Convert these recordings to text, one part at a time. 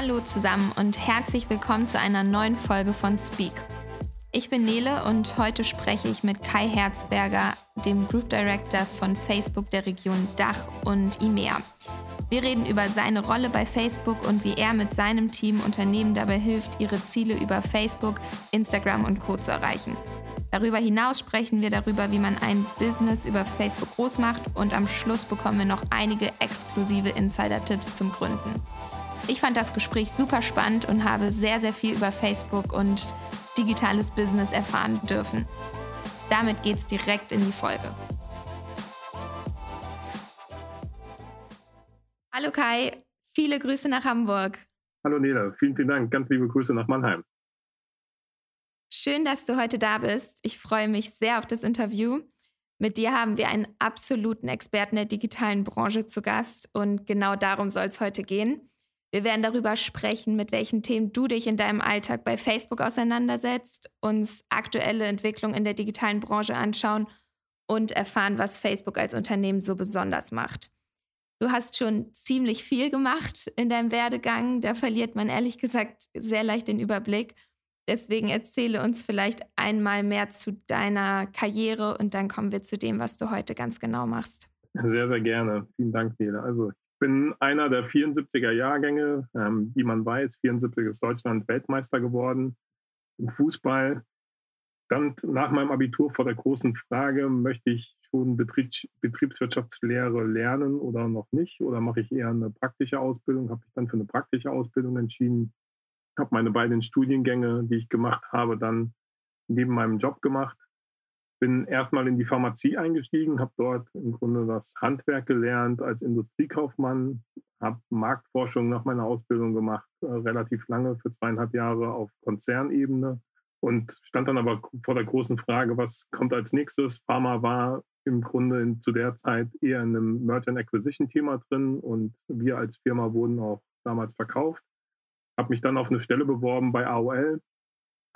Hallo zusammen und herzlich willkommen zu einer neuen Folge von Speak. Ich bin Nele und heute spreche ich mit Kai Herzberger, dem Group Director von Facebook der Region Dach und IMEA. Wir reden über seine Rolle bei Facebook und wie er mit seinem Team Unternehmen dabei hilft, ihre Ziele über Facebook, Instagram und Co. zu erreichen. Darüber hinaus sprechen wir darüber, wie man ein Business über Facebook groß macht und am Schluss bekommen wir noch einige exklusive Insider-Tipps zum Gründen. Ich fand das Gespräch super spannend und habe sehr, sehr viel über Facebook und digitales Business erfahren dürfen. Damit geht's direkt in die Folge. Hallo Kai, viele Grüße nach Hamburg. Hallo Nela, vielen, vielen Dank. Ganz liebe Grüße nach Mannheim. Schön, dass du heute da bist. Ich freue mich sehr auf das Interview. Mit dir haben wir einen absoluten Experten der digitalen Branche zu Gast und genau darum soll es heute gehen. Wir werden darüber sprechen, mit welchen Themen du dich in deinem Alltag bei Facebook auseinandersetzt, uns aktuelle Entwicklungen in der digitalen Branche anschauen und erfahren, was Facebook als Unternehmen so besonders macht. Du hast schon ziemlich viel gemacht in deinem Werdegang. Da verliert man ehrlich gesagt sehr leicht den Überblick. Deswegen erzähle uns vielleicht einmal mehr zu deiner Karriere und dann kommen wir zu dem, was du heute ganz genau machst. Sehr, sehr gerne. Vielen Dank, Nele. Also bin einer der 74er Jahrgänge. Ähm, wie man weiß, 74 ist Deutschland Weltmeister geworden im Fußball. Dann nach meinem Abitur vor der großen Frage, möchte ich schon Betriebs Betriebswirtschaftslehre lernen oder noch nicht? Oder mache ich eher eine praktische Ausbildung? Habe ich dann für eine praktische Ausbildung entschieden. Habe meine beiden Studiengänge, die ich gemacht habe, dann neben meinem Job gemacht bin erstmal in die Pharmazie eingestiegen, habe dort im Grunde das Handwerk gelernt als Industriekaufmann, habe Marktforschung nach meiner Ausbildung gemacht, äh, relativ lange, für zweieinhalb Jahre auf Konzernebene und stand dann aber vor der großen Frage, was kommt als nächstes. Pharma war im Grunde in, zu der Zeit eher in einem Merchant Acquisition Thema drin und wir als Firma wurden auch damals verkauft. Habe mich dann auf eine Stelle beworben bei AOL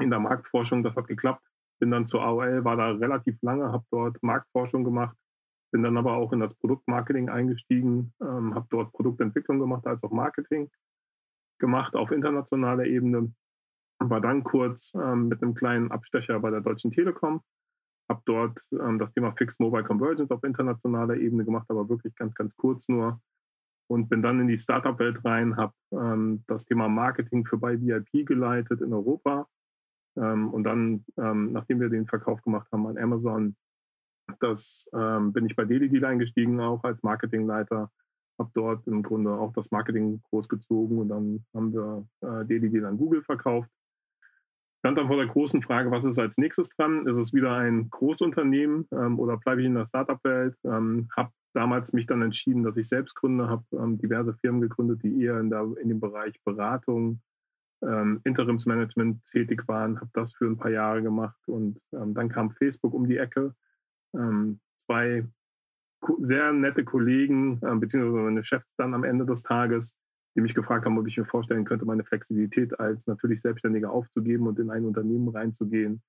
in der Marktforschung, das hat geklappt bin dann zur AOL, war da relativ lange, habe dort Marktforschung gemacht, bin dann aber auch in das Produktmarketing eingestiegen, ähm, habe dort Produktentwicklung gemacht als auch Marketing gemacht auf internationaler Ebene. War dann kurz ähm, mit einem kleinen Abstecher bei der Deutschen Telekom, habe dort ähm, das Thema Fixed Mobile Convergence auf internationaler Ebene gemacht, aber wirklich ganz, ganz kurz nur. Und bin dann in die Startup-Welt rein, habe ähm, das Thema Marketing für bei VIP geleitet in Europa ähm, und dann, ähm, nachdem wir den Verkauf gemacht haben an Amazon, das ähm, bin ich bei DailyDeal eingestiegen, auch als Marketingleiter. Habe dort im Grunde auch das Marketing großgezogen und dann haben wir äh, DailyDeal an Google verkauft. Stand dann vor der großen Frage, was ist als nächstes dran? Ist es wieder ein Großunternehmen ähm, oder bleibe ich in der Startup-Welt? Ähm, habe damals mich dann entschieden, dass ich selbst gründe, habe ähm, diverse Firmen gegründet, die eher in, der, in dem Bereich Beratung, ähm, Interimsmanagement tätig waren, habe das für ein paar Jahre gemacht und ähm, dann kam Facebook um die Ecke. Ähm, zwei sehr nette Kollegen, äh, beziehungsweise meine Chefs dann am Ende des Tages, die mich gefragt haben, ob ich mir vorstellen könnte, meine Flexibilität als natürlich Selbstständiger aufzugeben und in ein Unternehmen reinzugehen,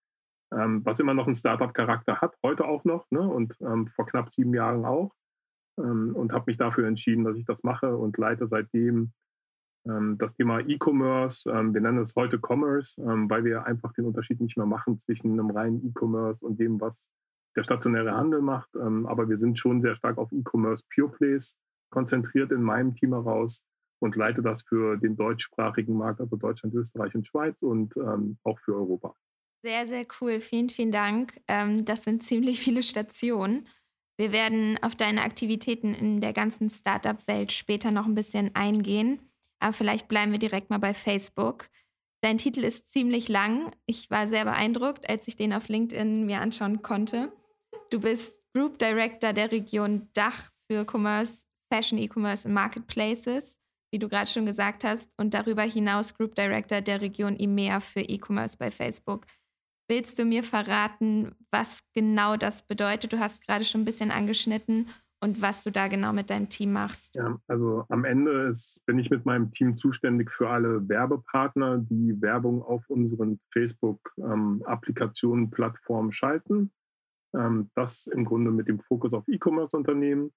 ähm, was immer noch einen Startup-Charakter hat, heute auch noch ne, und ähm, vor knapp sieben Jahren auch. Ähm, und habe mich dafür entschieden, dass ich das mache und leite seitdem ähm, das Thema E-Commerce, ähm, wir nennen es heute Commerce, ähm, weil wir einfach den Unterschied nicht mehr machen zwischen einem reinen E-Commerce und dem, was der stationäre Handel macht. Aber wir sind schon sehr stark auf E-Commerce Pure Plays konzentriert in meinem Team heraus und leite das für den deutschsprachigen Markt, also Deutschland, Österreich und Schweiz und auch für Europa. Sehr, sehr cool. Vielen, vielen Dank. Das sind ziemlich viele Stationen. Wir werden auf deine Aktivitäten in der ganzen Startup-Welt später noch ein bisschen eingehen. Aber vielleicht bleiben wir direkt mal bei Facebook. Dein Titel ist ziemlich lang. Ich war sehr beeindruckt, als ich den auf LinkedIn mir anschauen konnte. Du bist Group Director der Region Dach für Commerce, Fashion, E-Commerce und Marketplaces, wie du gerade schon gesagt hast, und darüber hinaus Group Director der Region IMEA für E-Commerce bei Facebook. Willst du mir verraten, was genau das bedeutet? Du hast gerade schon ein bisschen angeschnitten und was du da genau mit deinem Team machst. Ja, also am Ende ist, bin ich mit meinem Team zuständig für alle Werbepartner, die Werbung auf unseren Facebook-Applikationen, ähm, Plattformen schalten. Ähm, das im Grunde mit dem Fokus auf E-Commerce-Unternehmen.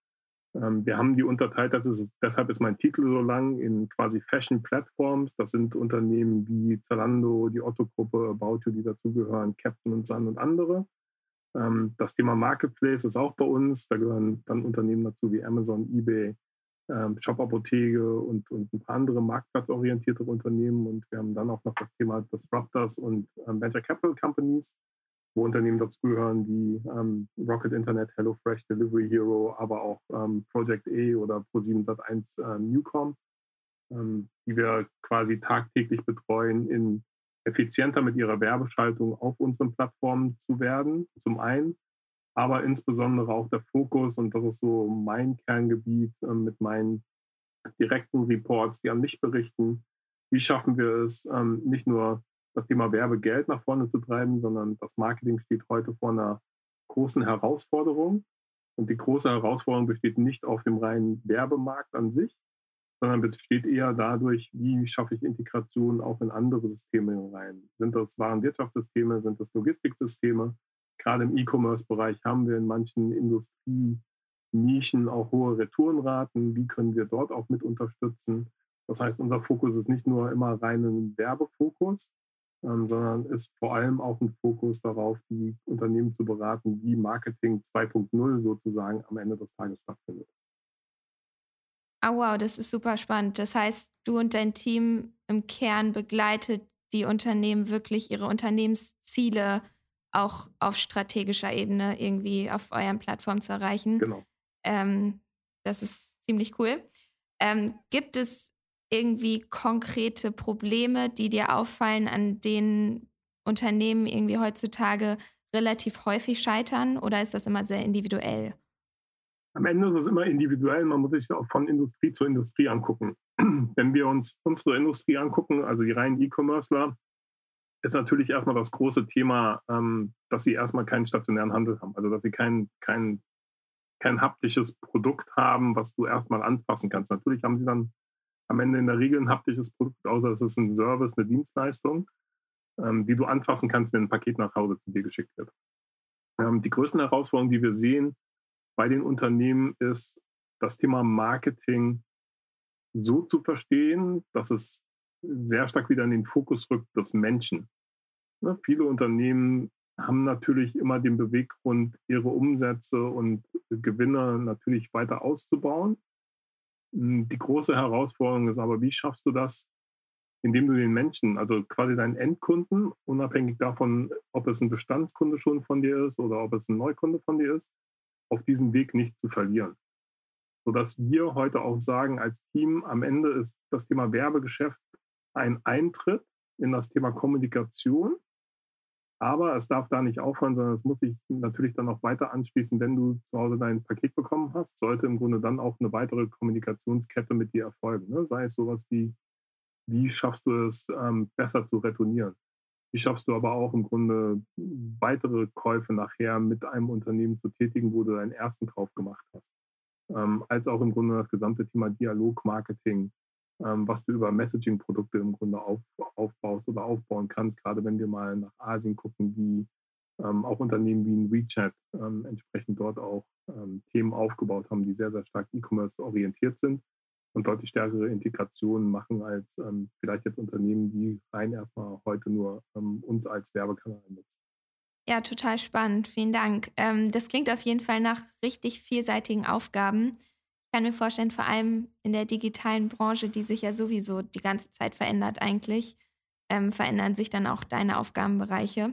Ähm, wir haben die unterteilt, das ist, deshalb ist mein Titel so lang, in quasi Fashion Platforms. Das sind Unternehmen wie Zalando, die Otto-Gruppe, About You, die dazugehören, Captain und Sun und andere. Ähm, das Thema Marketplace ist auch bei uns. Da gehören dann Unternehmen dazu wie Amazon, eBay, ähm, Shop-Apotheke und, und ein paar andere marktplatzorientierte Unternehmen. Und wir haben dann auch noch das Thema Disruptors und Venture Capital Companies wo Unternehmen dazugehören wie ähm, Rocket Internet, HelloFresh, Delivery Hero, aber auch ähm, Project E oder Pro7 Sat1 ähm, Newcom, ähm, die wir quasi tagtäglich betreuen, in effizienter mit ihrer Werbeschaltung auf unseren Plattformen zu werden, zum einen, aber insbesondere auch der Fokus, und das ist so mein Kerngebiet äh, mit meinen direkten Reports, die an mich berichten, wie schaffen wir es, ähm, nicht nur das Thema Werbegeld nach vorne zu treiben, sondern das Marketing steht heute vor einer großen Herausforderung. Und die große Herausforderung besteht nicht auf dem reinen Werbemarkt an sich, sondern besteht eher dadurch, wie schaffe ich Integration auch in andere Systeme rein. Sind das Warenwirtschaftssysteme, sind das Logistiksysteme? Gerade im E-Commerce-Bereich haben wir in manchen Industrienischen auch hohe Retourenraten. Wie können wir dort auch mit unterstützen? Das heißt, unser Fokus ist nicht nur immer reinen Werbefokus, ähm, sondern ist vor allem auch ein Fokus darauf, die Unternehmen zu beraten, wie Marketing 2.0 sozusagen am Ende des Tages stattfindet. Oh wow, das ist super spannend. Das heißt, du und dein Team im Kern begleitet die Unternehmen wirklich ihre Unternehmensziele auch auf strategischer Ebene irgendwie auf euren Plattformen zu erreichen. Genau. Ähm, das ist ziemlich cool. Ähm, gibt es irgendwie konkrete Probleme, die dir auffallen, an denen Unternehmen irgendwie heutzutage relativ häufig scheitern oder ist das immer sehr individuell? Am Ende ist es immer individuell. Man muss sich es auch von Industrie zu Industrie angucken. Wenn wir uns unsere Industrie angucken, also die reinen E-Commercer, ist natürlich erstmal das große Thema, ähm, dass sie erstmal keinen stationären Handel haben. Also dass sie kein, kein, kein haptisches Produkt haben, was du erstmal anfassen kannst. Natürlich haben sie dann am Ende in der Regel ein haptisches Produkt, außer es ist ein Service, eine Dienstleistung, ähm, die du anfassen kannst, wenn ein Paket nach Hause zu dir geschickt wird. Ähm, die größten Herausforderungen, die wir sehen bei den Unternehmen, ist das Thema Marketing so zu verstehen, dass es sehr stark wieder in den Fokus rückt des Menschen. Ne, viele Unternehmen haben natürlich immer den Beweggrund, ihre Umsätze und Gewinne natürlich weiter auszubauen. Hm, die große Herausforderung ist aber, wie schaffst du das, indem du den Menschen, also quasi deinen Endkunden, unabhängig davon, ob es ein Bestandskunde schon von dir ist oder ob es ein Neukunde von dir ist, auf diesem Weg nicht zu verlieren. Sodass wir heute auch sagen, als Team, am Ende ist das Thema Werbegeschäft ein Eintritt in das Thema Kommunikation aber es darf da nicht aufhören, sondern es muss sich natürlich dann auch weiter anschließen, wenn du zu Hause dein Paket bekommen hast, sollte im Grunde dann auch eine weitere Kommunikationskette mit dir erfolgen. Ne? Sei es sowas wie, wie schaffst du es ähm, besser zu retournieren? Wie schaffst du aber auch im Grunde weitere Käufe nachher mit einem Unternehmen zu tätigen, wo du deinen ersten Kauf gemacht hast? Ähm, als auch im Grunde das gesamte Thema Dialogmarketing, ähm, was du über Messaging-Produkte im Grunde auf, aufbaust oder aufbauen kannst, gerade wenn wir mal nach Asien gucken, wie ähm, auch Unternehmen wie ein WeChat ähm, entsprechend dort auch ähm, Themen aufgebaut haben, die sehr, sehr stark E-Commerce orientiert sind und deutlich stärkere Integrationen machen als ähm, vielleicht jetzt Unternehmen, die rein erstmal heute nur ähm, uns als Werbekanal nutzen. Ja, total spannend. Vielen Dank. das klingt auf jeden Fall nach richtig vielseitigen Aufgaben kann mir vorstellen, vor allem in der digitalen Branche, die sich ja sowieso die ganze Zeit verändert eigentlich, ähm, verändern sich dann auch deine Aufgabenbereiche.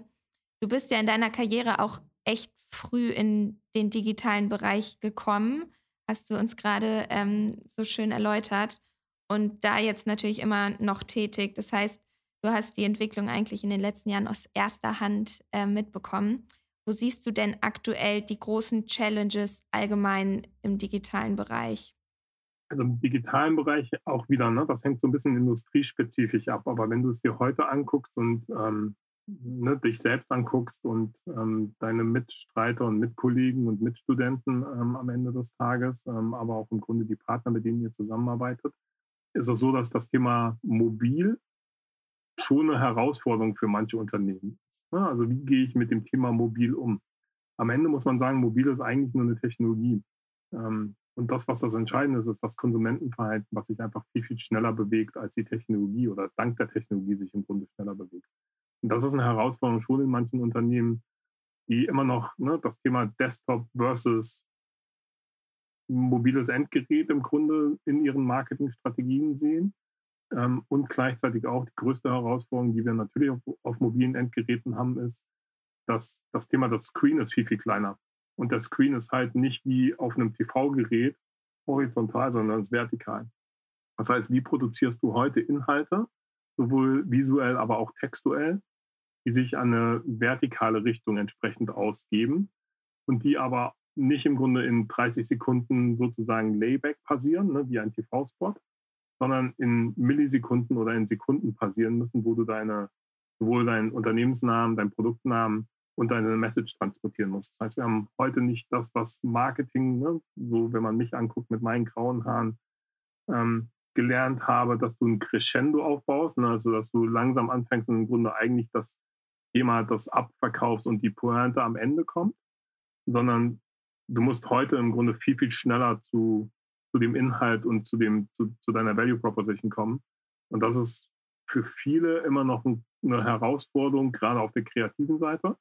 Du bist ja in deiner Karriere auch echt früh in den digitalen Bereich gekommen, hast du uns gerade ähm, so schön erläutert und da jetzt natürlich immer noch tätig. Das heißt, du hast die Entwicklung eigentlich in den letzten Jahren aus erster Hand äh, mitbekommen. Wo siehst du denn aktuell die großen Challenges allgemein im digitalen Bereich? Also im digitalen Bereich auch wieder, ne, das hängt so ein bisschen industriespezifisch ab. Aber wenn du es dir heute anguckst und ähm, ne, dich selbst anguckst und ähm, deine Mitstreiter und Mitkollegen und Mitstudenten ähm, am Ende des Tages, ähm, aber auch im Grunde die Partner, mit denen ihr zusammenarbeitet, ist es so, dass das Thema mobil schon eine Herausforderung für manche Unternehmen ist. Ne? Also wie gehe ich mit dem Thema mobil um? Am Ende muss man sagen, mobil ist eigentlich nur eine Technologie. Ähm, Und das, was das Entscheidende ist, ist das Konsumentenverhalten, was sich einfach viel, viel schneller bewegt, als die Technologie oder dank der Technologie sich im Grunde schneller bewegt. Und das ist eine Herausforderung schon in manchen Unternehmen, die immer noch ne, das Thema Desktop versus mobiles Endgerät im Grunde in ihren Marketingstrategien sehen. Ähm, und gleichzeitig auch die größte Herausforderung, die wir natürlich auf, auf mobilen Endgeräten haben, ist, dass das Thema das Screen ist viel, viel kleiner. Und der Screen ist halt nicht wie auf einem TV-Gerät horizontal, sondern ist vertikal. Das heißt, wie produzierst du heute Inhalte, sowohl visuell, aber auch textuell, die sich an eine vertikale Richtung entsprechend ausgeben und die aber nicht im Grunde in 30 Sekunden sozusagen Layback passieren, ne, wie ein TV-Spot, sondern in Millisekunden oder in Sekunden passieren müssen, wo du deine, sowohl deinen Unternehmensnamen, deinen Produktnamen und deine Message transportieren musst. Das heißt, wir haben heute nicht das, was Marketing, ne, so wenn man mich anguckt mit meinen grauen Haaren, ähm, gelernt habe, dass du ein Crescendo aufbaust, ne, also dass du langsam anfängst und im Grunde eigentlich das Thema das abverkaufst und die Pointe am Ende kommt, sondern du musst heute im Grunde viel, viel schneller zu, zu dem Inhalt und zu, dem, zu, zu deiner Value Proposition kommen. Und das ist für viele immer noch eine Herausforderung, gerade auf der kreativen Seite.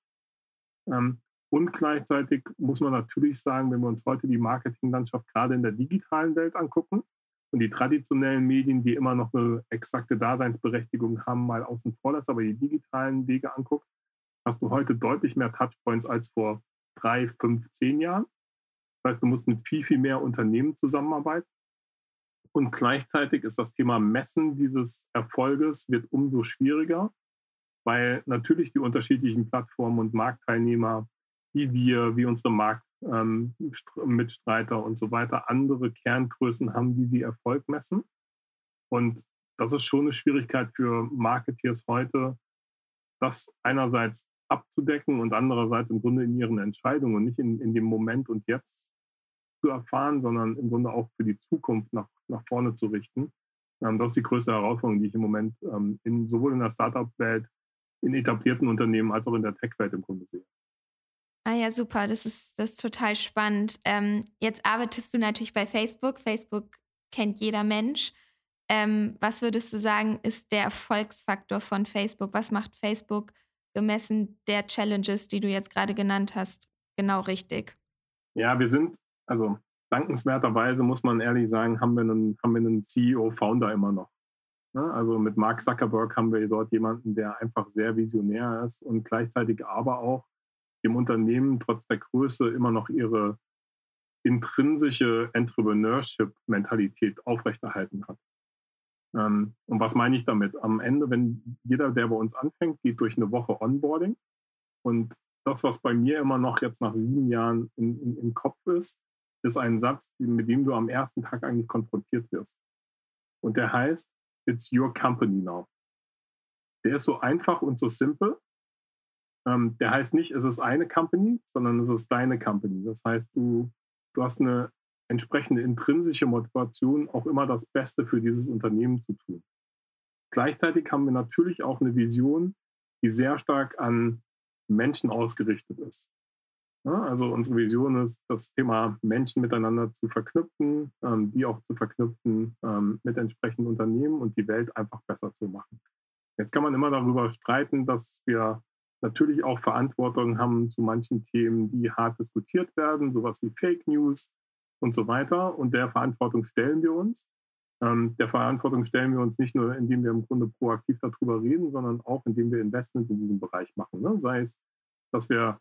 Ähm, und gleichzeitig muss man natürlich sagen, wenn wir uns heute die Marketinglandschaft gerade in der digitalen Welt angucken und die traditionellen Medien, die immer noch eine exakte Daseinsberechtigung haben, mal außen vor lässt, aber die digitalen Wege anguckt, hast du heute deutlich mehr Touchpoints als vor drei, fünf, zehn Jahren. Das heißt, du musst mit viel, viel mehr Unternehmen zusammenarbeiten. Und gleichzeitig ist das Thema Messen dieses Erfolges wird umso schwieriger, weil natürlich die unterschiedlichen Plattformen und Marktteilnehmer, wie wir, wie unsere Marktmitstreiter ähm, und so weiter, andere Kerngrößen haben, wie sie Erfolg messen. Und das ist schon eine Schwierigkeit für Marketeers heute, das einerseits abzudecken und andererseits im Grunde in ihren Entscheidungen und nicht in, in dem Moment und jetzt zu erfahren, sondern im Grunde auch für die Zukunft nach, nach vorne zu richten. Ähm, das ist die größte Herausforderung, die ich im Moment ähm, in, sowohl in der Startup-Welt, in etablierten Unternehmen als auch in der Tech-Welt im Grunde sehe. Ah ja, super, das ist, das ist total spannend. Ähm, jetzt arbeitest du natürlich bei Facebook. Facebook kennt jeder Mensch. Ähm, was würdest du sagen, ist der Erfolgsfaktor von Facebook? Was macht Facebook gemessen der Challenges, die du jetzt gerade genannt hast, genau richtig? Ja, wir sind, also dankenswerterweise muss man ehrlich sagen, haben wir einen, haben wir einen CEO-Founder immer noch. Ne? Also mit Mark Zuckerberg haben wir dort jemanden, der einfach sehr visionär ist und gleichzeitig aber auch dem Unternehmen trotz der Größe immer noch ihre intrinsische Entrepreneurship-Mentalität aufrechterhalten hat. Ähm, und was meine ich damit? Am Ende, wenn jeder, der bei uns anfängt, geht durch eine Woche Onboarding. Und das, was bei mir immer noch jetzt nach sieben Jahren in, in, im Kopf ist, ist ein Satz, mit dem du am ersten Tag eigentlich konfrontiert wirst. Und der heißt, it's your company now. Der ist so einfach und so simpel. Ähm, der heißt nicht, es ist eine Company, sondern es ist deine Company. Das heißt, du, du hast eine entsprechende intrinsische Motivation, auch immer das Beste für dieses Unternehmen zu tun. Gleichzeitig haben wir natürlich auch eine Vision, die sehr stark an Menschen ausgerichtet ist. Ja, also unsere Vision ist, das Thema Menschen miteinander zu verknüpfen, ähm, die auch zu verknüpfen ähm, mit entsprechenden Unternehmen und die Welt einfach besser zu machen. Jetzt kann man immer darüber streiten, dass wir natürlich auch Verantwortung haben zu manchen Themen, die hart diskutiert werden, sowas wie Fake News, und so weiter. Und der Verantwortung stellen wir uns. Ähm, der Verantwortung stellen wir uns nicht nur, indem wir im Grunde proaktiv darüber reden, sondern auch, indem wir Investments in diesem Bereich machen. Ne? Sei es, dass wir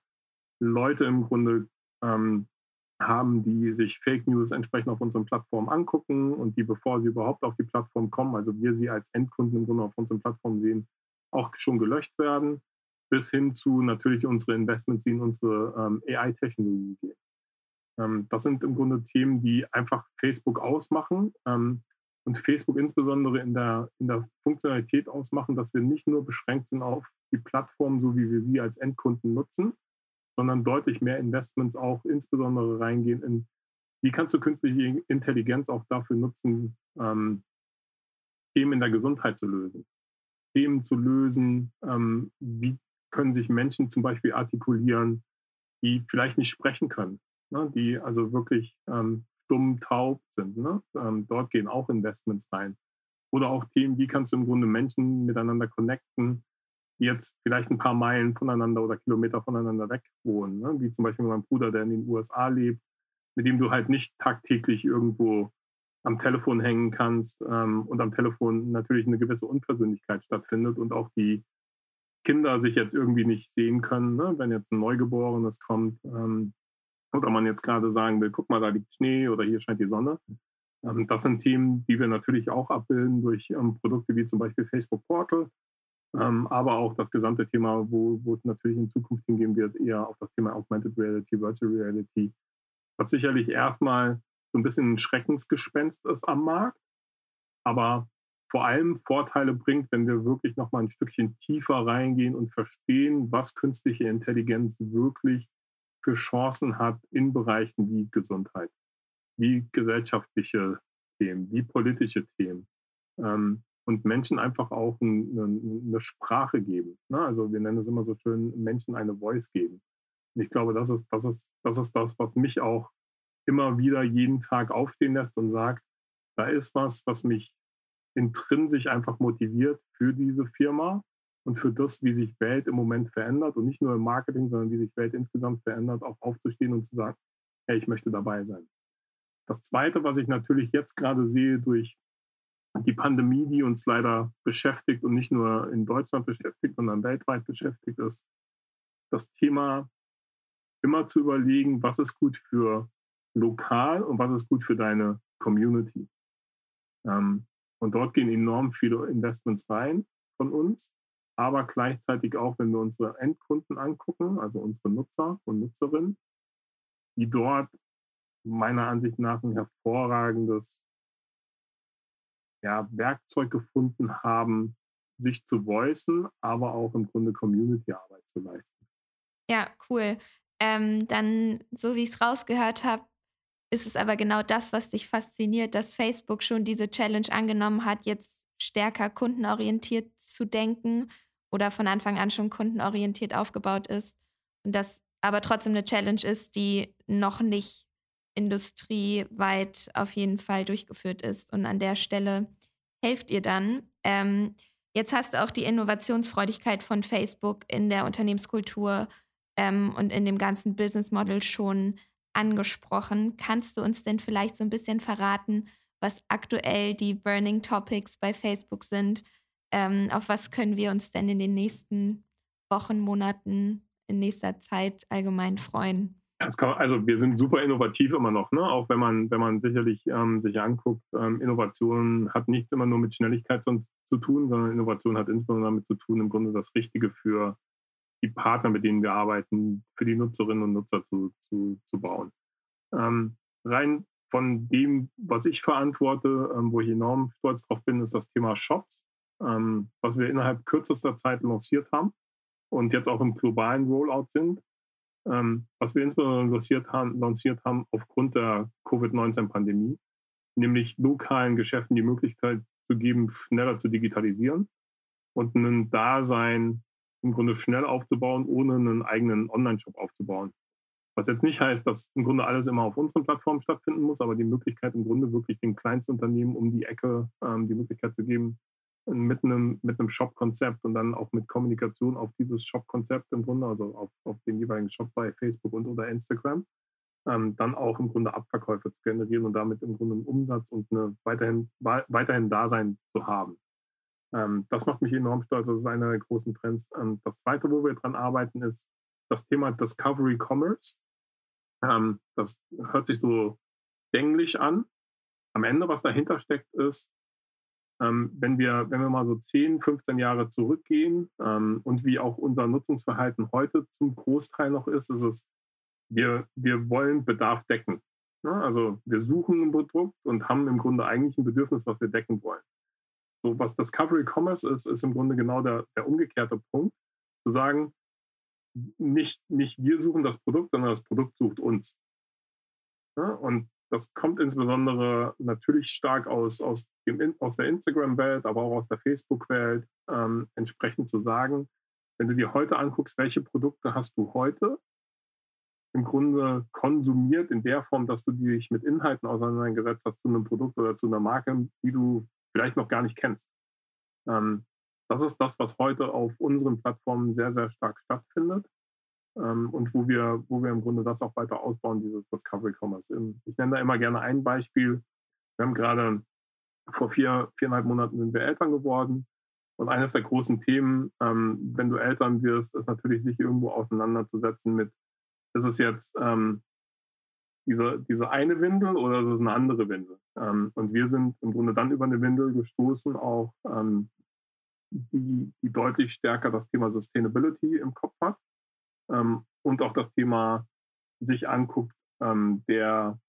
Leute im Grunde ähm, haben, die sich Fake News entsprechend auf unseren Plattformen angucken und die, bevor sie überhaupt auf die Plattform kommen, also wir sie als Endkunden im Grunde auf unseren Plattformen sehen, auch schon gelöscht werden, bis hin zu natürlich unsere Investments, die in unsere ähm, AI-Technologie gehen. Ähm, das sind im Grunde Themen, die einfach Facebook ausmachen ähm, und Facebook insbesondere in der, in der Funktionalität ausmachen, dass wir nicht nur beschränkt sind auf die Plattform, so wie wir sie als Endkunden nutzen, sondern deutlich mehr Investments auch insbesondere reingehen in, wie kannst du künstliche Intelligenz auch dafür nutzen, ähm, Themen in der Gesundheit zu lösen. Themen zu lösen, ähm, wie können sich Menschen zum Beispiel artikulieren, die vielleicht nicht sprechen können ne, die also wirklich ähm, stumm, taub sind. Ne? Ähm, dort gehen auch Investments rein. Oder auch Themen, wie kannst du im Grunde Menschen miteinander connecten, die jetzt vielleicht ein paar Meilen voneinander oder Kilometer voneinander weg wohnen. Ne? Wie zum Beispiel mein Bruder, der in den USA lebt, mit dem du halt nicht tagtäglich irgendwo am Telefon hängen kannst ähm, und am Telefon natürlich eine gewisse Unpersönlichkeit stattfindet und auch die Kinder sich jetzt irgendwie nicht sehen können, ne? wenn jetzt ein Neugeborenes kommt ähm, oder man jetzt gerade sagen will, guck mal, da liegt Schnee oder hier scheint die Sonne. Ähm, das sind Themen, die wir natürlich auch abbilden durch ähm, Produkte wie zum Beispiel Facebook Portal, ähm, aber auch das gesamte Thema, wo, wo es natürlich in Zukunft hingehen wird, eher auf das Thema Augmented Reality, Virtual Reality, was sicherlich erstmal so ein bisschen ein Schreckensgespenst ist am Markt, aber vor allem Vorteile bringt, wenn wir wirklich noch mal ein Stückchen tiefer reingehen und verstehen, was künstliche Intelligenz wirklich für Chancen hat in Bereichen wie Gesundheit, wie gesellschaftliche Themen, wie politische Themen. Ähm, und Menschen einfach auch eine, eine Sprache geben. Ne? Also wir nennen es immer so schön, Menschen eine Voice geben. Und ich glaube, das ist, das ist, das ist das, was mich auch immer wieder jeden Tag aufstehen lässt und sagt, da ist was, was mich intrinsisch einfach motiviert für diese Firma und für das, wie sich Welt im Moment verändert und nicht nur im Marketing, sondern wie sich Welt insgesamt verändert, auch aufzustehen und zu sagen, hey, ich möchte dabei sein. Das Zweite, was ich natürlich jetzt gerade sehe durch die Pandemie, die uns leider beschäftigt und nicht nur in Deutschland beschäftigt, sondern weltweit beschäftigt ist, das Thema immer zu überlegen, was ist gut für lokal und was ist gut für deine Community. Ähm, und dort gehen enorm viele Investments rein von uns, aber gleichzeitig auch, wenn wir unsere Endkunden angucken, also unsere Nutzer und Nutzerinnen, die dort meiner Ansicht nach ein hervorragendes ja, Werkzeug gefunden haben, sich zu voicen, aber auch im Grunde Community-Arbeit zu leisten. Ja, cool. Ähm, dann, so wie ich es rausgehört habe, ist es aber genau das, was dich fasziniert, dass Facebook schon diese Challenge angenommen hat, jetzt stärker kundenorientiert zu denken oder von Anfang an schon kundenorientiert aufgebaut ist. Und das aber trotzdem eine Challenge ist, die noch nicht industrieweit auf jeden Fall durchgeführt ist. Und an der Stelle helft ihr dann. Ähm, jetzt hast du auch die Innovationsfreudigkeit von Facebook in der Unternehmenskultur ähm, und in dem ganzen Business Model schon angesprochen. Kannst du uns denn vielleicht so ein bisschen verraten, was aktuell die Burning Topics bei Facebook sind? Ähm, auf was können wir uns denn in den nächsten Wochen, Monaten, in nächster Zeit allgemein freuen? Kann, also wir sind super innovativ immer noch, ne? auch wenn man, wenn man sicherlich ähm, sich anguckt, ähm, Innovation hat nichts immer nur mit Schnelligkeit zu, zu, tun, sondern Innovation hat insbesondere damit zu tun, im Grunde das Richtige für die Partner, mit denen wir arbeiten, für die Nutzerinnen und Nutzer zu, zu, zu bauen. Ähm, rein von dem, was ich verantworte, ähm, wo ich enorm stolz drauf bin, ist das Thema Shops, ähm, was wir innerhalb kürzester Zeit lanciert haben und jetzt auch im globalen Rollout sind. Ähm, was wir insbesondere lanciert haben, lanciert haben aufgrund der Covid-19-Pandemie, nämlich lokalen Geschäften die Möglichkeit zu geben, schneller zu digitalisieren und ein Dasein im Grunde schnell aufzubauen, ohne einen eigenen Online-Shop aufzubauen. Was jetzt nicht heißt, dass im Grunde alles immer auf unseren Plattformen stattfinden muss, aber die Möglichkeit im Grunde wirklich den Kleinstunternehmen um die Ecke ähm, die Möglichkeit zu geben, mit einem, mit einem Shop-Konzept und dann auch mit Kommunikation auf dieses Shop-Konzept im Grunde, also auf, auf den jeweiligen Shop bei Facebook und oder Instagram, ähm, dann auch im Grunde Abverkäufe zu generieren und damit im Grunde einen Umsatz und eine weiterhin, weiterhin Dasein zu haben. Ähm, das macht mich enorm stolz. Das ist einer der großen Trends. Ähm, das zweite, wo wir dran arbeiten, ist das Thema Discovery Commerce. Ähm, das hört sich so englisch an. Am Ende, was dahinter steckt, ist, ähm, wenn, wir, wenn wir mal so 10, 15 Jahre zurückgehen ähm, und wie auch unser Nutzungsverhalten heute zum Großteil noch ist, ist es, wir, wir wollen Bedarf decken. Also wir suchen ein Produkt und haben im Grunde eigentlich ein Bedürfnis, was wir decken wollen. So, was Discovery Commerce ist, ist im Grunde genau der, der umgekehrte Punkt. Zu sagen, nicht, nicht wir suchen das Produkt, sondern das Produkt sucht uns. Ja, und das kommt insbesondere natürlich stark aus, aus, dem, aus der Instagram-Welt, aber auch aus der Facebook-Welt, ähm, entsprechend zu sagen, wenn du dir heute anguckst, welche Produkte hast du heute, im Grunde konsumiert in der Form, dass du dich mit Inhalten auseinandergesetzt hast zu einem Produkt oder zu einer Marke, die du vielleicht noch gar nicht kennst. Ähm, das ist das, was heute auf unseren Plattformen sehr, sehr stark stattfindet ähm, und wo wir, wo wir im Grunde das auch weiter ausbauen, dieses Discovery Commerce. Ich nenne da immer gerne ein Beispiel. Wir haben gerade vor vier, viereinhalb Monaten sind wir Eltern geworden. Und eines der großen Themen, ähm, wenn du Eltern wirst, ist natürlich, sich irgendwo auseinanderzusetzen mit, ist es jetzt ähm, diese, diese eine Windel oder ist es eine andere Windel? Ähm, und wir sind im Grunde dann über eine Windel gestoßen, auch ähm, die, die deutlich stärker das Thema Sustainability im Kopf hat ähm, und auch das Thema sich anguckt, ähm, der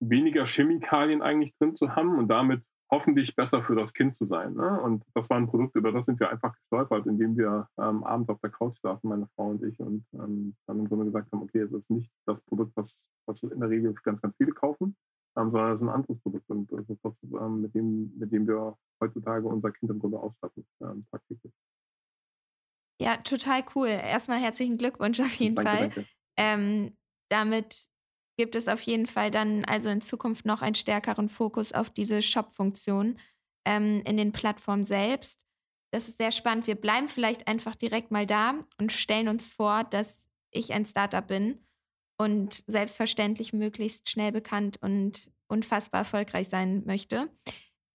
weniger Chemikalien eigentlich drin zu haben und damit hoffentlich besser für das Kind zu sein. Ne? Und das war ein Produkt, über das sind wir einfach gestolpert, indem wir ähm, abends auf der Couch saßen, meine Frau und ich, und ähm, dann im Grunde gesagt haben, okay, es ist nicht das Produkt, was, was in der Regel ganz, ganz viele kaufen, ähm, sondern es ist ein anderes Produkt. Und das ist das, ähm, mit, dem, mit dem wir heutzutage unser Kind im Grunde ausstatten, ähm, tagtäglich. Ja, total cool. Erstmal herzlichen Glückwunsch auf jeden danke, Fall. Danke. Ähm, damit gibt es auf jeden Fall dann also in Zukunft noch einen stärkeren Fokus auf diese Shop-Funktion ähm, in den Plattformen selbst. Das ist sehr spannend. Wir bleiben vielleicht einfach direkt mal da und stellen uns vor, dass ich ein Startup bin und selbstverständlich möglichst schnell bekannt und unfassbar erfolgreich sein möchte.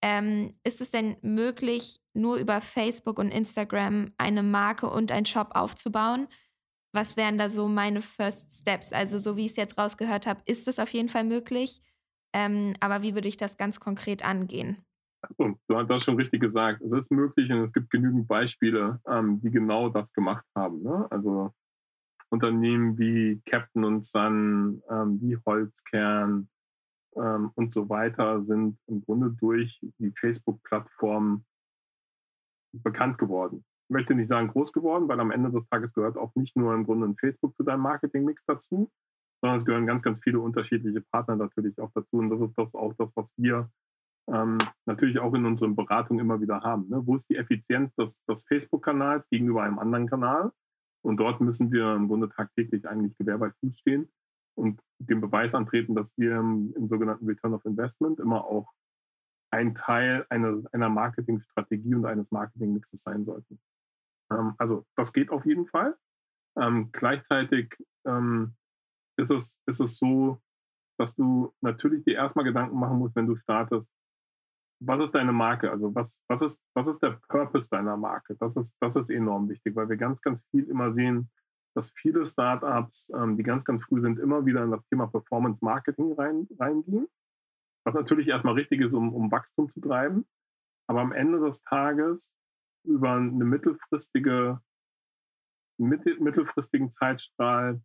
Ähm, ist es denn möglich, nur über Facebook und Instagram eine Marke und einen Shop aufzubauen? Was wären da so meine First Steps? Also so wie ich es jetzt rausgehört habe, ist es auf jeden Fall möglich. Ähm, aber wie würde ich das ganz konkret angehen? Also, du hast das schon richtig gesagt. Es ist möglich und es gibt genügend Beispiele, ähm, die genau das gemacht haben. Ne? Also Unternehmen wie Captain und Sun, ähm, wie Holzkern ähm, und so weiter sind im Grunde durch die Facebook-Plattform bekannt geworden möchte nicht sagen groß geworden, weil am Ende des Tages gehört auch nicht nur im Grunde ein Facebook zu deinem Marketingmix dazu, sondern es gehören ganz, ganz viele unterschiedliche Partner natürlich auch dazu. Und das ist das auch das, was wir ähm, natürlich auch in unseren Beratungen immer wieder haben. Ne? Wo ist die Effizienz des, des Facebook-Kanals gegenüber einem anderen Kanal? Und dort müssen wir im Grunde tagtäglich eigentlich Gewehr bei Fuß stehen und den Beweis antreten, dass wir im, im sogenannten Return of Investment immer auch ein Teil einer, einer Marketingstrategie und eines Marketingmixes sein sollten. Ähm, also das geht auf jeden Fall. Ähm, gleichzeitig ähm, ist, es, ist es so, dass du natürlich dir erstmal Gedanken machen musst, wenn du startest, was ist deine Marke? Also was, was, ist, was ist der Purpose deiner Marke? Das ist, das ist enorm wichtig, weil wir ganz, ganz viel immer sehen, dass viele Startups, ähm, die ganz, ganz früh sind, immer wieder in das Thema Performance Marketing rein, reingehen. Was natürlich erstmal richtig ist, um, um Wachstum zu treiben. Aber am Ende des Tages über eine mittelfristige, mittel, mittelfristigen Zeitstrahl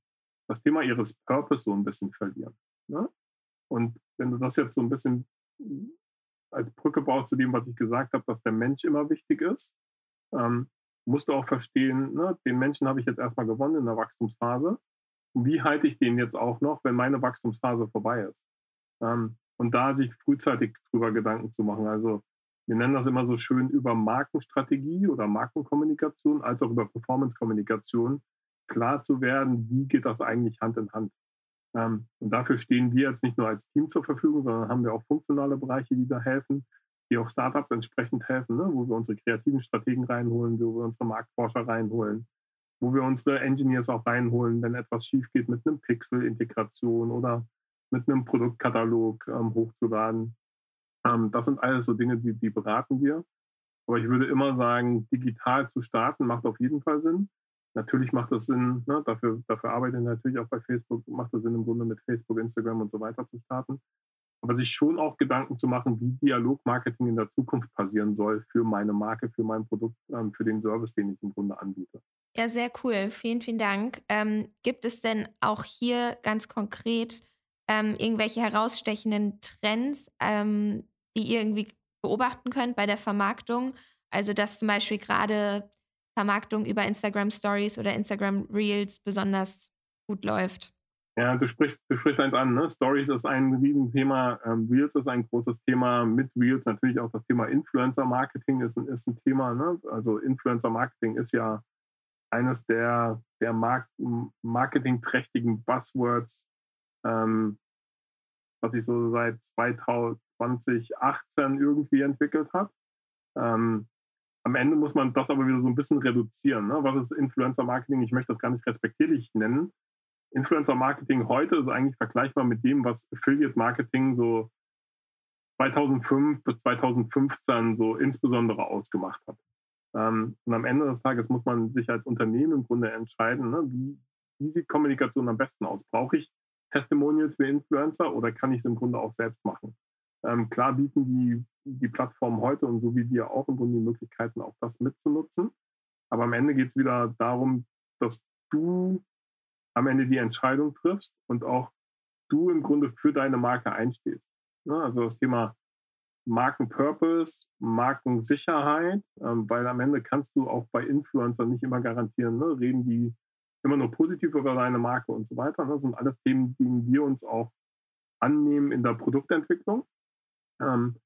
das Thema ihres Purpose so ein bisschen verlieren. Ne? Und wenn du das jetzt so ein bisschen als Brücke baust zu dem, was ich gesagt habe, dass der Mensch immer wichtig ist, ähm, musst du auch verstehen, ne, den Menschen habe ich jetzt erstmal gewonnen in der Wachstumsphase. Wie halte ich den jetzt auch noch, wenn meine Wachstumsphase vorbei ist? Ähm, und da sich frühzeitig drüber Gedanken zu machen. Also wir nennen das immer so schön über Markenstrategie oder Markenkommunikation als auch über Performance-Kommunikation klar zu werden, wie geht das eigentlich Hand in Hand. Ähm, und dafür stehen wir jetzt nicht nur als Team zur Verfügung, sondern haben wir auch funktionale Bereiche, die da helfen, die auch Startups entsprechend helfen, ne? wo wir unsere kreativen Strategen reinholen, wo wir unsere Marktforscher reinholen, wo wir unsere Engineers auch reinholen, wenn etwas schief geht mit einem Pixel-Integration oder mit einem Produktkatalog ähm, hochzuladen. Ähm, das sind alles so Dinge, die, die beraten wir. Aber ich würde immer sagen, digital zu starten macht auf jeden Fall Sinn. Natürlich macht es Sinn, ne, dafür, dafür arbeite ich natürlich auch bei Facebook, macht es Sinn im Grunde mit Facebook, Instagram und so weiter zu starten. Aber sich schon auch Gedanken zu machen, wie Dialogmarketing in der Zukunft passieren soll für meine Marke, für mein Produkt, ähm, für den Service, den ich im Grunde anbiete. Ja, sehr cool. Vielen, vielen Dank. Ähm, gibt es denn auch hier ganz konkret ähm, irgendwelche herausstechenden Trends, ähm, die ihr irgendwie beobachten könnt bei der Vermarktung. Also dass zum Beispiel gerade Vermarktung über Instagram Stories oder Instagram Reels besonders gut läuft. Ja, du sprichst, du sprichst eins an. Ne? Stories ist ein Riesenthema, ähm, Reels ist ein großes Thema. Mit Reels natürlich auch das Thema Influencer Marketing ist, ist ein Thema. Ne? Also Influencer Marketing ist ja eines der, der Mark marketingträchtigen Buzzwords, ähm, was sich so seit 2018 irgendwie entwickelt hat. Ähm, am Ende muss man das aber wieder so ein bisschen reduzieren. Ne? Was ist Influencer Marketing? Ich möchte das gar nicht respektierlich nennen. Influencer Marketing heute ist eigentlich vergleichbar mit dem, was Affiliate Marketing so 2005 bis 2015 so insbesondere ausgemacht hat. Ähm, und am Ende des Tages muss man sich als Unternehmen im Grunde entscheiden, ne? wie sieht Kommunikation am besten aus? Brauche ich Testimonials für Influencer oder kann ich es im Grunde auch selbst machen? Ähm, klar bieten die, die Plattformen heute und so wie wir auch im Grunde die Möglichkeiten, auch das mitzunutzen. Aber am Ende geht es wieder darum, dass du am Ende die Entscheidung triffst und auch du im Grunde für deine Marke einstehst. Ne? Also das Thema Markenpurpose, Markensicherheit, ähm, weil am Ende kannst du auch bei Influencern nicht immer garantieren, ne? reden die immer nur positiv über deine Marke und so weiter. Das sind alles Themen, die wir uns auch annehmen in der Produktentwicklung. Ähm,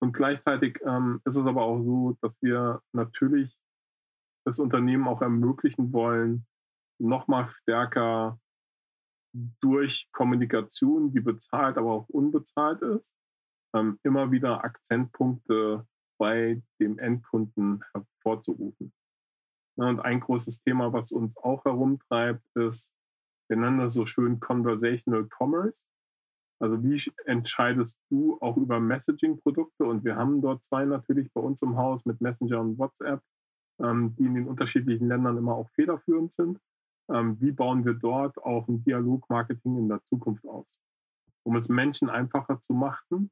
und gleichzeitig ähm, ist es aber auch so, dass wir natürlich das Unternehmen auch ermöglichen wollen, nochmal stärker durch Kommunikation, die bezahlt, aber auch unbezahlt ist, ähm, immer wieder Akzentpunkte bei dem Endkunden hervorzurufen. Und ein großes Thema, was uns auch herumtreibt, ist, wir nennen das so schön Conversational Commerce. Also wie entscheidest du auch über Messaging-Produkte? Und wir haben dort zwei natürlich bei uns im Haus mit Messenger und WhatsApp, ähm, die in den unterschiedlichen Ländern immer auch federführend sind. Ähm, wie bauen wir dort auch ein Dialogmarketing in der Zukunft aus? Um es Menschen einfacher zu machen,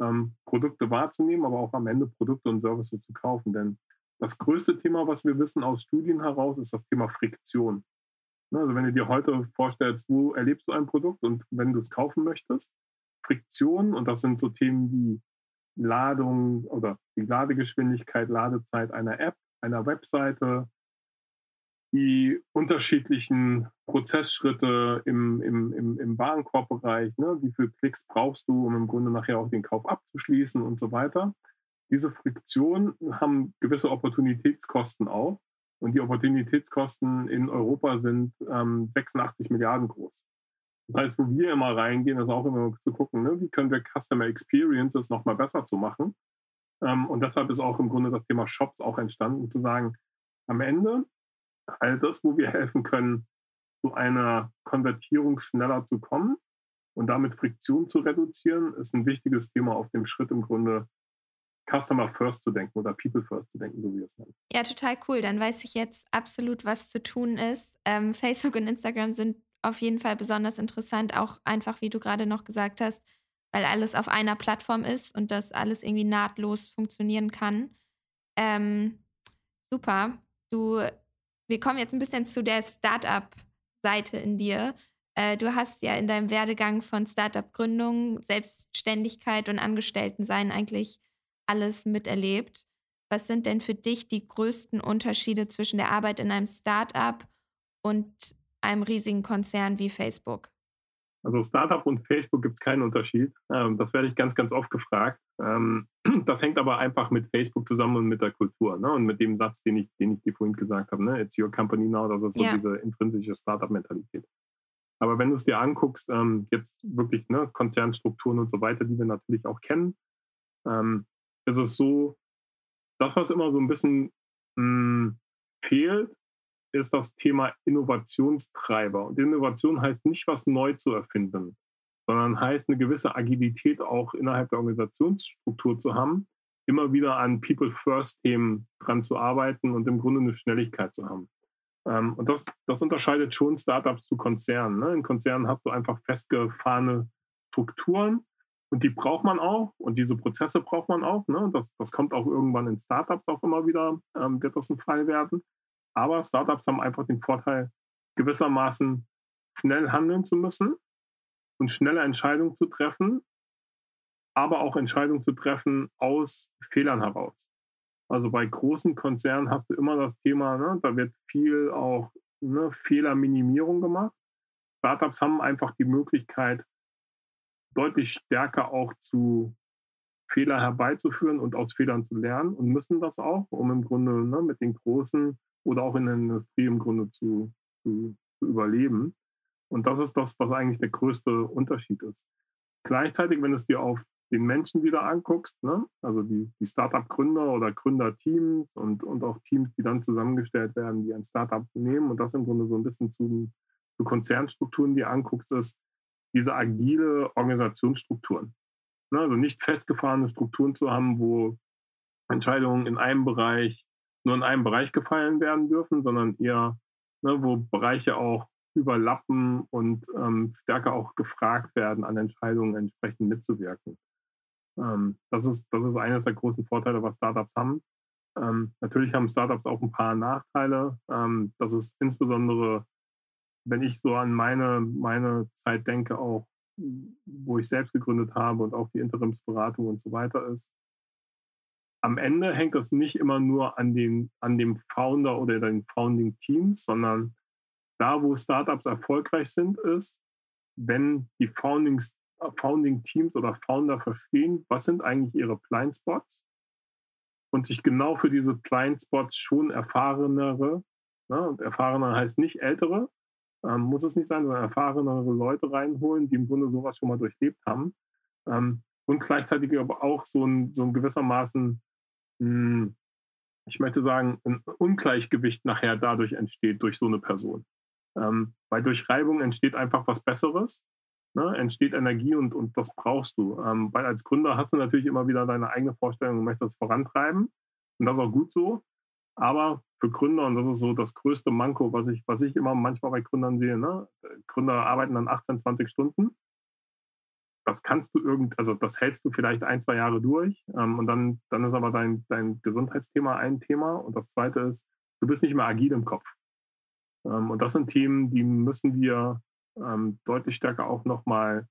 ähm, Produkte wahrzunehmen, aber auch am Ende Produkte und Services zu kaufen. Denn das größte Thema, was wir wissen aus Studien heraus, ist das Thema Friktion. Ne, also wenn du dir heute vorstellst, wo erlebst du ein Produkt und wenn du es kaufen möchtest, Friktion, und das sind so Themen wie Ladung oder die Ladegeschwindigkeit, Ladezeit einer App, einer Webseite, die unterschiedlichen Prozessschritte im, im, im, im Warenkorbbereich, ne? wie viele Klicks brauchst du, um im Grunde nachher auch den Kauf abzuschließen und so weiter. Diese Friktionen haben gewisse Opportunitätskosten auch. Und die Opportunitätskosten in Europa sind ähm, 86 Milliarden groß. Das heißt, wo wir immer reingehen, ist auch immer zu gucken, ne, wie können wir Customer Experiences nochmal besser zu machen. Ähm, und deshalb ist auch im Grunde das Thema Shops auch entstanden, zu sagen, am Ende all das, wo wir helfen können, zu einer Konvertierung schneller zu kommen und damit Friktion zu reduzieren, ist ein wichtiges Thema auf dem Schritt im Grunde Customer First zu denken oder People First zu denken, so wie es nennt. Ja, total cool. Dann weiß ich jetzt absolut, was zu tun ist. Ähm, Facebook und Instagram sind auf jeden Fall besonders interessant, auch einfach, wie du gerade noch gesagt hast, weil alles auf einer Plattform ist und das alles irgendwie nahtlos funktionieren kann. Ähm, super. Du, wir kommen jetzt ein bisschen zu der Startup-Seite in dir. Äh, du hast ja in deinem Werdegang von Startup-Gründung, Selbstständigkeit und Angestelltensein eigentlich alles miterlebt. Was sind denn für dich die größten Unterschiede zwischen der Arbeit in einem Startup und einem riesigen Konzern wie Facebook? Also Startup und Facebook gibt es keinen Unterschied. Ähm, das werde ich ganz, ganz oft gefragt. Ähm, das hängt aber einfach mit Facebook zusammen und mit der Kultur ne? und mit dem Satz, den ich, den ich dir vorhin gesagt habe. Ne? It's your company now. Das ist so ja. diese intrinsische Startup-Mentalität. Aber wenn du es dir anguckst, ähm, jetzt wirklich ne, Konzernstrukturen und so weiter, die wir natürlich auch kennen, ist es so, das, was immer so ein bisschen mh, hm, fehlt, ist das Thema Innovationstreiber. Und Innovation heißt nicht, was neu zu erfinden, sondern heißt, eine gewisse Agilität auch innerhalb der Organisationsstruktur zu haben, immer wieder an People-First-Themen dran zu arbeiten und im Grunde eine Schnelligkeit zu haben. Ähm, und das, das unterscheidet schon Startups zu Konzernen. Ne? In Konzernen hast du einfach festgefahrene Strukturen, und die braucht man auch und diese Prozesse braucht man auch. Ne? Das, das kommt auch irgendwann in Startups auch immer wieder, ähm, wird das ein Fall werden. Aber Startups haben einfach den Vorteil, gewissermaßen schnell handeln zu müssen und schnelle Entscheidungen zu treffen, aber auch Entscheidungen zu treffen aus Fehlern heraus. Also bei großen Konzernen hast du immer das Thema, ne, da wird viel auch ne, Fehlerminimierung gemacht. Startups haben einfach die Möglichkeit, deutlich stärker auch zu Fehler herbeizuführen und aus Fehlern zu lernen und müssen das auch, um im Grunde ne, mit den Großen oder auch in der Industrie im Grunde zu, zu, zu überleben. Und das ist das, was eigentlich der größte Unterschied ist. Gleichzeitig, wenn du es dir auf den Menschen wieder anguckst, ne? also die, die Startup-Gründer oder Gründerteams und, und auch Teams, die dann zusammengestellt werden, die ein Startup nehmen und das im Grunde so ein bisschen zu, zu Konzernstrukturen, die anguckst, ist diese agile Organisationsstrukturen. Ne? Also nicht festgefahrene Strukturen zu haben, wo Entscheidungen in einem Bereich nur in einem Bereich gefallen werden dürfen, sondern eher, ne, wo Bereiche auch überlappen und ähm, stärker auch gefragt werden, an Entscheidungen entsprechend mitzuwirken. Ähm, das, ist, das ist eines der großen Vorteile, was Startups haben. Ähm, natürlich haben Startups auch ein paar Nachteile. Ähm, das ist insbesondere, wenn ich so an meine, meine Zeit denke, auch wo ich selbst gegründet habe und auch die Interimsberatung und so weiter ist. Am Ende hängt das nicht immer nur an, den, an dem Founder oder den Founding Teams, sondern da, wo Startups erfolgreich sind, ist, wenn die Founding, Founding Teams oder Founder verstehen, was sind eigentlich ihre Blind Spots und sich genau für diese Blind Spots schon erfahrenere, ne, und erfahrener heißt nicht ältere, ähm, muss es nicht sein, sondern erfahrenere Leute reinholen, die im Grunde sowas schon mal durchlebt haben. Ähm, und gleichzeitig aber auch so ein, so ein gewissermaßen, mh, hm, ich möchte sagen, ein Ungleichgewicht nachher dadurch entsteht durch so eine Person. Ähm, weil durch Reibung entsteht einfach was Besseres, ne? entsteht Energie und, und das brauchst du. Ähm, weil als Gründer hast du natürlich immer wieder deine eigene Vorstellung und möchtest vorantreiben. Und das ist auch gut so. Aber für Gründer, und das ist so das größte Manko, was ich, was ich immer manchmal bei Gründern sehe, ne? Gründer arbeiten dann 18, 20 Stunden. Das kannst du irgend, also das hältst du vielleicht ein, zwei Jahre durch. Ähm, und dann, dann ist aber dein, dein Gesundheitsthema ein Thema. Und das zweite ist, du bist nicht mehr agil im Kopf. Ähm, und das sind Themen, die müssen wir ähm, deutlich stärker auch nochmal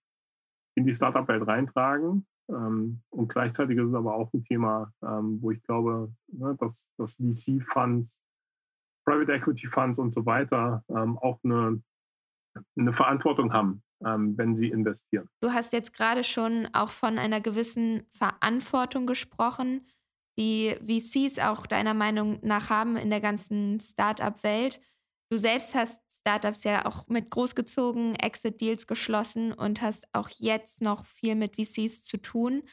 in die Startup-Welt reintragen. Ähm, und gleichzeitig ist es aber auch ein Thema, ähm, wo ich glaube, ne, dass, dass VC-Funds, Private Equity Funds und so weiter ähm, auch eine, eine Verantwortung haben, wenn sie investieren. Du hast jetzt gerade schon auch von einer gewissen Verantwortung gesprochen, die VCs auch deiner Meinung nach haben in der ganzen Startup-Welt. Du selbst hast Startups ja auch mit großgezogen, Exit-Deals geschlossen und hast auch jetzt noch viel mit VCs zu tun.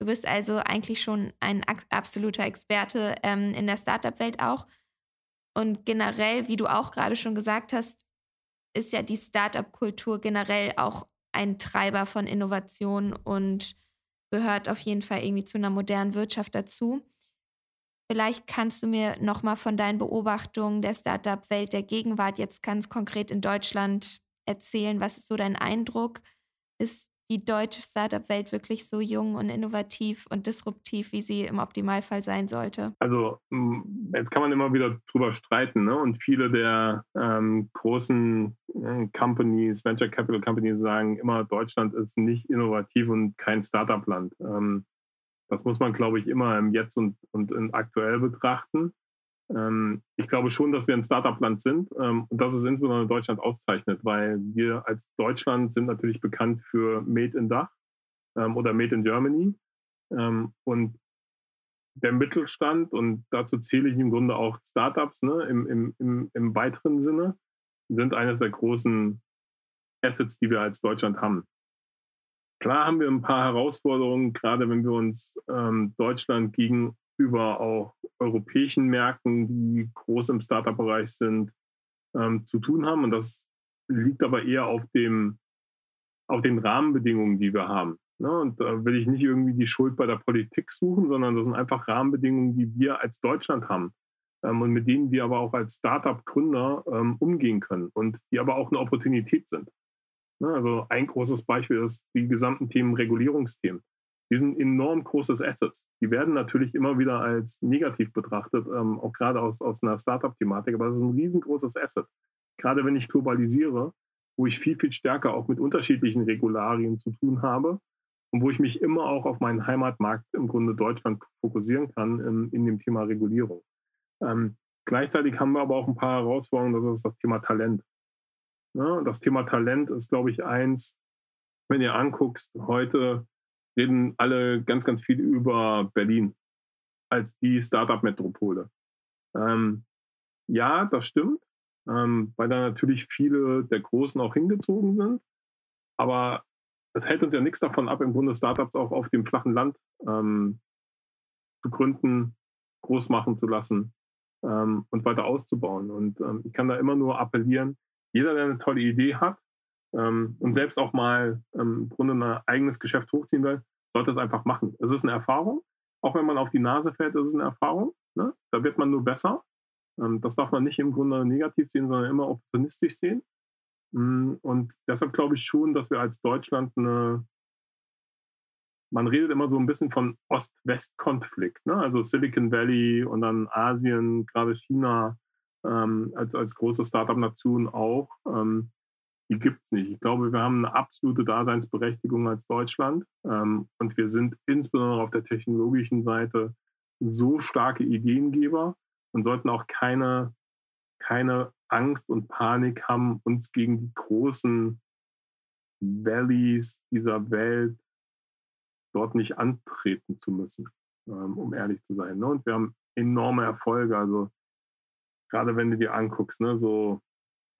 Du bist also eigentlich schon ein absoluter Experte ähm, in der Startup-Welt auch. Und generell, wie du auch gerade schon gesagt hast, ist ja die Startup-Kultur generell auch ein Treiber von Innovation und gehört auf jeden Fall irgendwie zu einer modernen Wirtschaft dazu. Vielleicht kannst du mir nochmal von deinen Beobachtungen der Startup-Welt der Gegenwart jetzt ganz konkret in Deutschland erzählen. Was ist so dein Eindruck? Ist die deutsche Startup-Welt wirklich so jung und innovativ und disruptiv, wie sie im Optimalfall sein sollte? Also jetzt kann man immer wieder drüber streiten. Ne? Und viele der ähm, großen äh, Companies, Venture Capital Companies sagen immer, Deutschland ist nicht innovativ und kein Startup-Land. Ähm, das muss man, glaube ich, immer im Jetzt und, und aktuell betrachten. Ähm, ich glaube schon, dass wir ein Startup-Land sind ähm, und das ist insbesondere Deutschland auszeichnet, weil wir als Deutschland sind natürlich bekannt für Made in Dach ähm, oder Made in Germany. Ähm, und der Mittelstand, und dazu zähle ich im Grunde auch Startups ne, im, im, im, im weiteren Sinne, sind eines der großen Assets, die wir als Deutschland haben. Klar haben wir ein paar Herausforderungen, gerade wenn wir uns ähm, Deutschland gegenüber auch europäischen Märkten, die groß im Startup-Bereich sind, ähm, zu tun haben. Und das liegt aber eher auf, dem, auf den Rahmenbedingungen, die wir haben. Ne? Und da will ich nicht irgendwie die Schuld bei der Politik suchen, sondern das sind einfach Rahmenbedingungen, die wir als Deutschland haben ähm, und mit denen wir aber auch als Startup-Gründer ähm, umgehen können und die aber auch eine Opportunität sind. Ne, also ein großes Beispiel ist die gesamten Themen Regulierungsthemen. Die sind enorm großes Assets. Die werden natürlich immer wieder als negativ betrachtet, ähm, auch gerade aus, aus einer Startup-Thematik, aber es ist ein riesengroßes Asset. Gerade wenn ich globalisiere, wo ich viel, viel stärker auch mit unterschiedlichen Regularien zu tun habe und wo ich mich immer auch auf meinen Heimatmarkt im Grunde Deutschland fokussieren kann in, in dem Thema Regulierung. Ähm, gleichzeitig haben wir aber auch ein paar Herausforderungen, das ist das Thema Talent. Ne? Das Thema Talent ist, glaube ich, eins, wenn ihr anguckst, heute reden alle ganz, ganz viel über Berlin als die Startup-Metropole. Ähm, ja, das stimmt, ähm, weil da natürlich viele der Großen auch hingezogen sind. Aber das hält uns ja nichts davon ab, im Grunde Startups auch auf dem flachen Land ähm, zu gründen, groß machen zu lassen ähm, und weiter auszubauen. Und ähm, ich kann da immer nur appellieren, jeder, der eine tolle Idee hat ähm, und selbst auch mal ähm, im Grunde ein eigenes Geschäft hochziehen will, sollte es einfach machen. Es ist eine Erfahrung. Auch wenn man auf die Nase fällt, ist es eine Erfahrung. Ne? Da wird man nur besser. Ähm, das darf man nicht im Grunde negativ sehen, sondern immer optimistisch sehen. Mm, und deshalb glaube ich schon, dass wir als Deutschland eine, man redet immer so ein bisschen von Ost-West-Konflikt, ne? also Silicon Valley und dann Asien, gerade China ähm, als, als große Startup-Nation auch. Ähm, die gibt es nicht. Ich glaube, wir haben eine absolute Daseinsberechtigung als Deutschland ähm, und wir sind insbesondere auf der technologischen Seite so starke Ideengeber und sollten auch keine, keine Angst und Panik haben, uns gegen die großen Valleys dieser Welt dort nicht antreten zu müssen, ähm, um ehrlich zu sein. Ne? Und wir haben enorme Erfolge. Also gerade wenn du dir anguckst, ne, so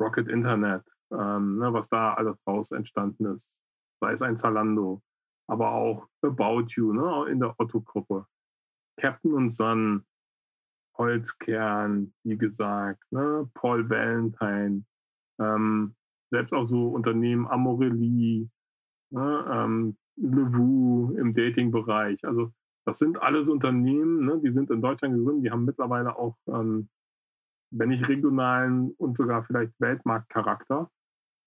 Rocket Internet, ähm, ne, was da alles raus entstanden ist, sei es ein Zalando, aber auch About You ne, in der Otto-Gruppe. Captain und Son, Holzkern, wie gesagt, ne? Paul Valentine, ähm, selbst auch so Unternehmen Amorelli, ne? ähm, Levu im Dating-Bereich. Also das sind alles Unternehmen, ne? die sind in Deutschland gegründet, die haben mittlerweile auch, ähm, wenn nicht regionalen und sogar vielleicht Weltmarktcharakter.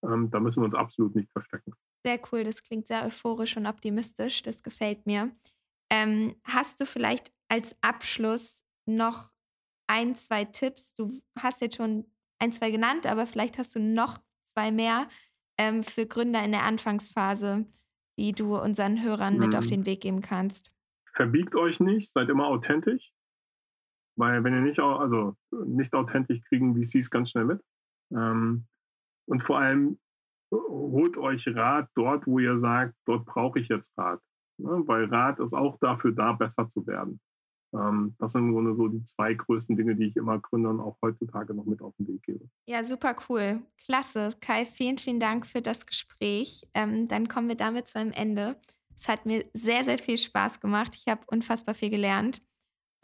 Ähm, da müssen wir uns absolut nicht verstecken. Sehr cool, das klingt sehr euphorisch und optimistisch, das gefällt mir. Ähm, hast du vielleicht als Abschluss noch ein, zwei Tipps. Du hast jetzt schon ein, zwei genannt, aber vielleicht hast du noch zwei mehr ähm, für Gründer in der Anfangsphase, die du unseren Hörern mit auf mhm. den Weg geben kannst. Verbiegt euch nicht, seid immer authentisch. Weil wenn ihr nicht, also nicht authentisch kriegen VCs ganz schnell mit. Ähm, und vor allem holt euch Rat dort, wo ihr sagt, dort brauche ich jetzt Rat. Ne? Weil Rat ist auch dafür da, besser zu werden. Ähm, das sind im Grunde so die zwei größten Dinge, die ich immer Gründern auch heutzutage noch mit auf den Weg gebe. Ja, super cool. Klasse. Kai, vielen, vielen Dank für das Gespräch. Ähm, dann kommen wir damit zu einem Ende. Es hat mir sehr, sehr viel Spaß gemacht. Ich habe unfassbar viel gelernt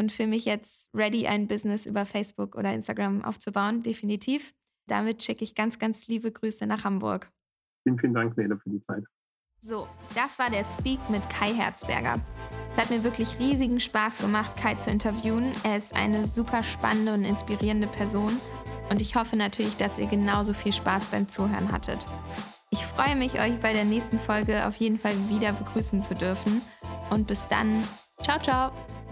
und fühle mich jetzt ready, ein Business über Facebook oder Instagram aufzubauen, definitiv. Damit schicke ich ganz, ganz liebe Grüße nach Hamburg. Vielen, vielen Dank, Nele, für die Zeit. So, das war der Speak mit Kai Herzberger. Es hat mir wirklich riesigen Spaß gemacht, Kai zu interviewen. Er ist eine super spannende und inspirierende Person und ich hoffe natürlich, dass ihr genauso viel Spaß beim Zuhören hattet. Ich freue mich, euch bei der nächsten Folge auf jeden Fall wieder begrüßen zu dürfen und bis dann, ciao, ciao!